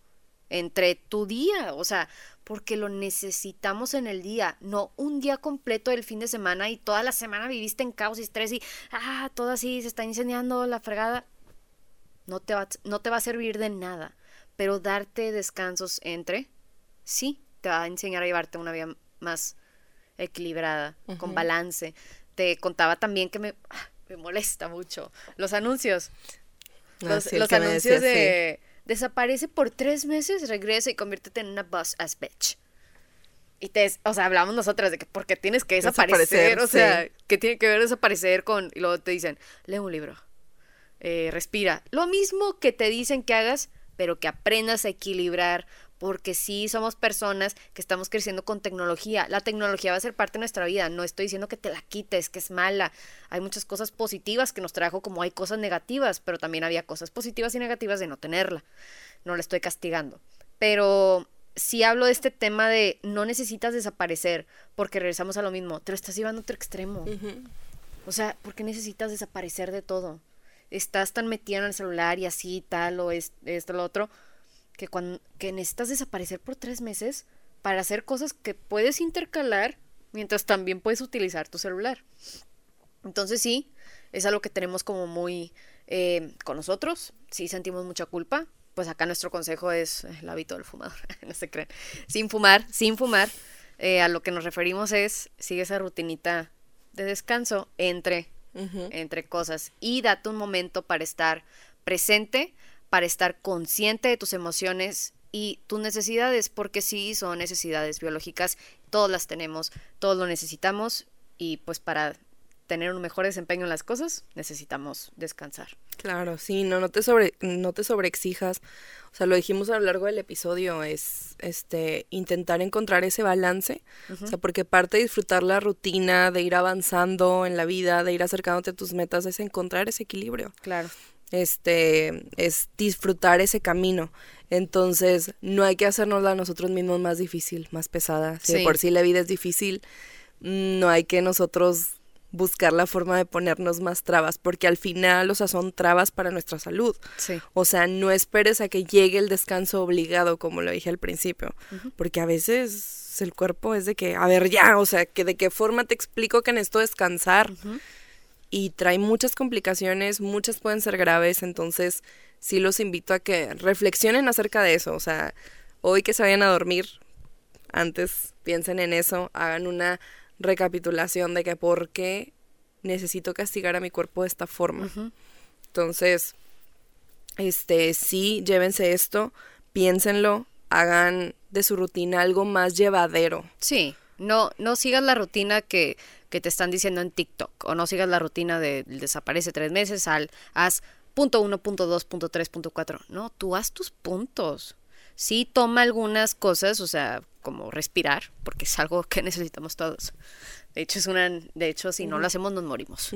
entre tu día, o sea, porque lo necesitamos en el día, no un día completo del fin de semana y toda la semana viviste en caos y estrés y, ah, todo así, se está incendiando la fregada. No te va, no te va a servir de nada, pero darte descansos entre, sí, te va a enseñar a llevarte una vida más equilibrada, con balance. Te contaba también que me, ah, me molesta mucho los anuncios. Ah, Los, sí, anuncios sí. de desaparece por tres meses, regresa y conviértete en una boss ass bitch. Y te, o sea, hablamos nosotras de que porque tienes que desaparecer, Desaparecer, o sea, sí. que tiene que ver desaparecer con, y luego te dicen, lee un libro, eh, respira. Lo mismo que te dicen que hagas, pero que aprendas a equilibrar, porque sí somos personas que estamos creciendo con tecnología. La tecnología va a ser parte de nuestra vida. No estoy diciendo que te la quites, que es mala. Hay muchas cosas positivas que nos trajo, como hay cosas negativas, pero también había cosas positivas y negativas de no tenerla. No la estoy castigando. Pero sí hablo de este tema de no necesitas desaparecer, porque regresamos a lo mismo. Te lo estás llevando a otro extremo. O sea, ¿por qué necesitas desaparecer de todo? Estás tan metida en el celular y así, tal, o es, esto, lo otro, que, cuando, que necesitas desaparecer por tres meses para hacer cosas que puedes intercalar mientras también puedes utilizar tu celular. Entonces sí, es algo que tenemos como muy eh, con nosotros, sí sentimos mucha culpa, pues acá nuestro consejo es el hábito del fumador, no se creen, sin fumar, sin fumar, eh, a lo que nos referimos es, sigue esa rutinita de descanso entre, entre cosas. Y date un momento para estar presente, para estar consciente de tus emociones y tus necesidades, porque sí son necesidades biológicas, todas las tenemos, todos lo necesitamos y pues para tener un mejor desempeño en las cosas, necesitamos descansar. Claro, sí, no, no te sobre, no te sobreexijas. O sea, lo dijimos a lo largo del episodio, es este intentar encontrar ese balance. O sea, porque parte de disfrutar la rutina, de ir avanzando en la vida, de ir acercándote a tus metas, es encontrar ese equilibrio. Claro. Este, es disfrutar ese camino. Entonces, no hay que hacernosla a nosotros mismos más difícil, más pesada. Si de por sí la vida es difícil, no hay que nosotros buscar la forma de ponernos más trabas, porque al final, o sea, son trabas para nuestra salud. Sí. O sea, no esperes a que llegue el descanso obligado, como lo dije al principio, porque a veces el cuerpo es de que, a ver, ya, o sea, que de qué forma te explico que necesito descansar. Y trae muchas complicaciones, muchas pueden ser graves, entonces sí los invito a que reflexionen acerca de eso, o sea, hoy que se vayan a dormir, antes piensen en eso, hagan una recapitulación de que por qué necesito castigar a mi cuerpo de esta forma. Entonces, este, sí, llévense esto, piénsenlo, hagan de su rutina algo más llevadero. Sí, no, no sigas la rutina que, que te están diciendo en TikTok, o no sigas la rutina de desaparece tres meses, al, haz punto uno, punto dos, punto tres, punto cuatro. No, tú haz tus puntos. Sí, toma algunas cosas, o sea, como respirar, porque es algo que necesitamos todos. De hecho, es una, de hecho, si no lo hacemos nos morimos.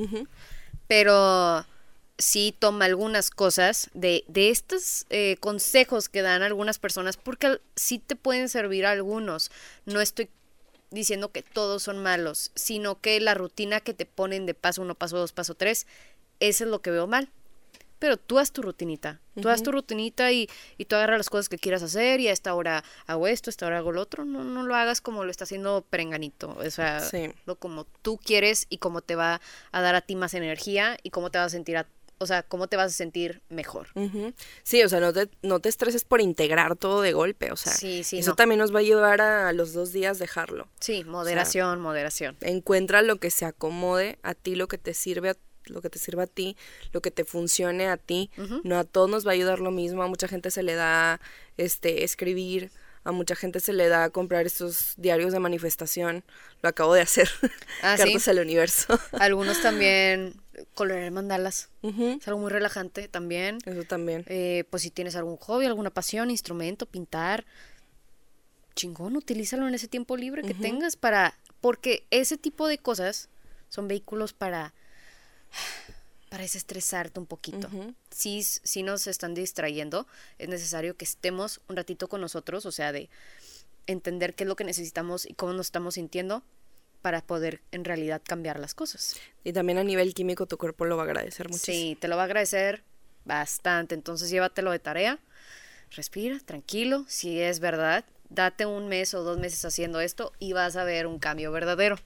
Pero sí toma algunas cosas de, de estos eh, consejos que dan algunas personas, porque sí te pueden servir algunos. No estoy diciendo que todos son malos, sino que la rutina que te ponen de paso uno, paso dos, paso tres, eso es lo que veo mal pero tú haz tu rutinita. Tú haz tu rutinita y, y tú agarras las cosas que quieras hacer y a esta hora hago esto, a esta hora hago lo otro. No, no lo hagas como lo está haciendo Perenganito. O sea, lo como tú quieres y cómo te va a dar a ti más energía y cómo te vas a sentir o sea, cómo te vas a sentir mejor. Sí, o sea, no te, no te estreses por integrar todo de golpe, o sea, eso también nos va a ayudar a, los dos días dejarlo. Sí, moderación, moderación. Encuentra lo que se acomode a ti, lo que te sirve a lo que te sirva a ti, lo que te funcione a ti. No a todos nos va a ayudar lo mismo, a mucha gente se le da este escribir, a mucha gente se le da comprar estos diarios de manifestación. Lo acabo de hacer. Ah, Cartas al universo. Algunos también colorear mandalas. Es algo muy relajante también. Eso también. Eh, pues si tienes algún hobby, alguna pasión, instrumento, pintar, chingón, utilízalo en ese tiempo libre que tengas para porque ese tipo de cosas son vehículos para para desestresarte un poquito. si, si nos están distrayendo, es necesario que estemos un ratito con nosotros, o sea, de entender qué es lo que necesitamos y cómo nos estamos sintiendo para poder en realidad cambiar las cosas. Y también a nivel químico tu cuerpo lo va a agradecer muchísimo. Sí, te lo va a agradecer bastante. Entonces llévatelo de tarea, respira, tranquilo, si es verdad, date un mes o dos meses haciendo esto y vas a ver un cambio verdadero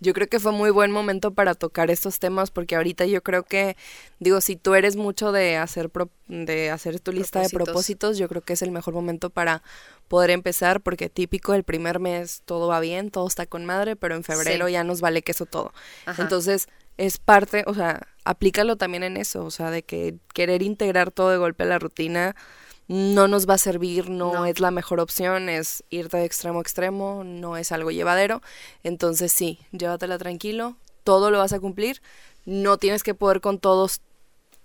yo creo que fue muy buen momento para tocar estos temas porque ahorita yo creo que digo si tú eres mucho de hacer de hacer tu lista de propósitos. yo creo que es el mejor momento para poder empezar porque típico el primer mes todo va bien todo está con madre pero en febrero ya nos vale queso todo. Entonces es parte o sea aplícalo también en eso o sea de que querer integrar todo de golpe a la rutina no nos va a servir, no, es la mejor opción, es irte de extremo a extremo, no es algo llevadero. Entonces sí, llévatela tranquilo, todo lo vas a cumplir, no tienes que poder con todos,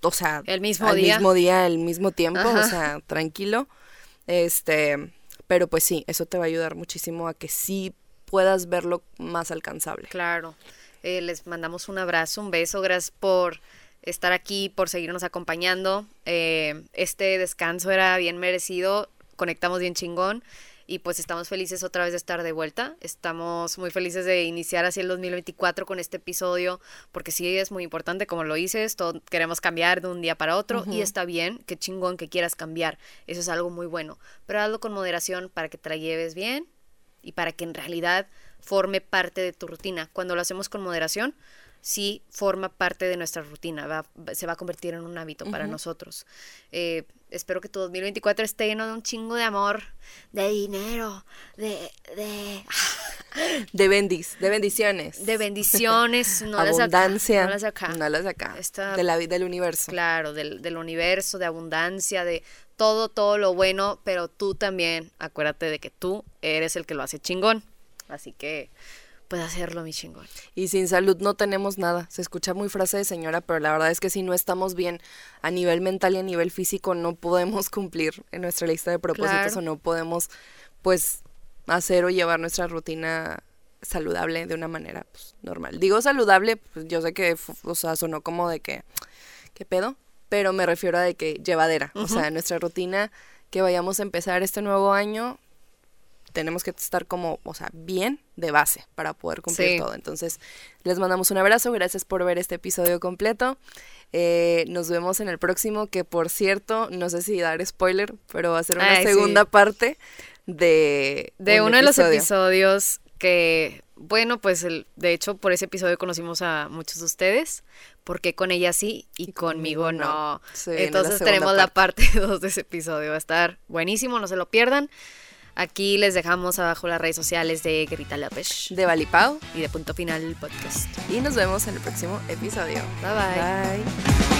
o sea, el mismo día. mismo día, el mismo tiempo, o sea, tranquilo. Este, pero pues sí, eso te va a ayudar muchísimo a que sí puedas verlo más alcanzable. Claro. Eh, les mandamos un abrazo, un beso, gracias por estar aquí, por seguirnos acompañando. Eh, este descanso era bien merecido, conectamos bien chingón Y pues estamos felices otra vez de estar de vuelta. Estamos muy felices de iniciar así el 2024 con este episodio, porque sí es muy importante, como lo dices, todo, queremos cambiar de un día para otro y está bien, qué chingón que quieras cambiar. Eso es algo muy bueno. Pero hazlo con moderación para que te la lleves bien y para que en realidad forme parte de tu rutina. Cuando lo hacemos con moderación, sí forma parte de nuestra rutina, va- se va a convertir en un hábito para nosotros. Eh, espero que tu 2024 esté lleno de un chingo de amor, de dinero, de, de, De bendis, de bendiciones. de bendiciones, no las de acá, Abundancia. no las de acá. no las acá, Esta- de la vida del universo. Claro, del, del universo, de abundancia, de todo, todo lo bueno, pero tú también, acuérdate de que tú eres el que lo hace chingón. Así que puedes hacerlo, mi chingón. Y sin salud no tenemos nada. Se escucha muy frase de señora, pero la verdad es que si no estamos bien a nivel mental y a nivel físico, no podemos cumplir en nuestra lista de propósitos Claro. o no podemos, pues, hacer o llevar nuestra rutina saludable de una manera pues, normal. Digo saludable, pues yo sé que, o sea, sonó como de que, ¿qué pedo? Pero me refiero a de que llevadera. O sea, nuestra rutina que vayamos a empezar este nuevo año, tenemos que estar como, o sea, bien de base para poder cumplir Sí. todo. Entonces, les mandamos un abrazo, gracias por ver este episodio completo. Eh, nos vemos en el próximo, que por cierto, no sé si dar spoiler, pero va a ser una Ay, sí. segunda parte de... De un uno de los episodio. episodios que, bueno, pues el, de hecho por ese episodio conocimos a muchos de ustedes, porque con ella sí y, Y conmigo, conmigo no. no. La Entonces segunda tenemos la parte 2 de ese episodio, va a estar buenísimo, no se lo pierdan. Aquí les dejamos abajo las redes sociales de Grita López De Valipao. y de Punto Final Podcast. Y nos vemos en el próximo episodio. Bye bye. Bye.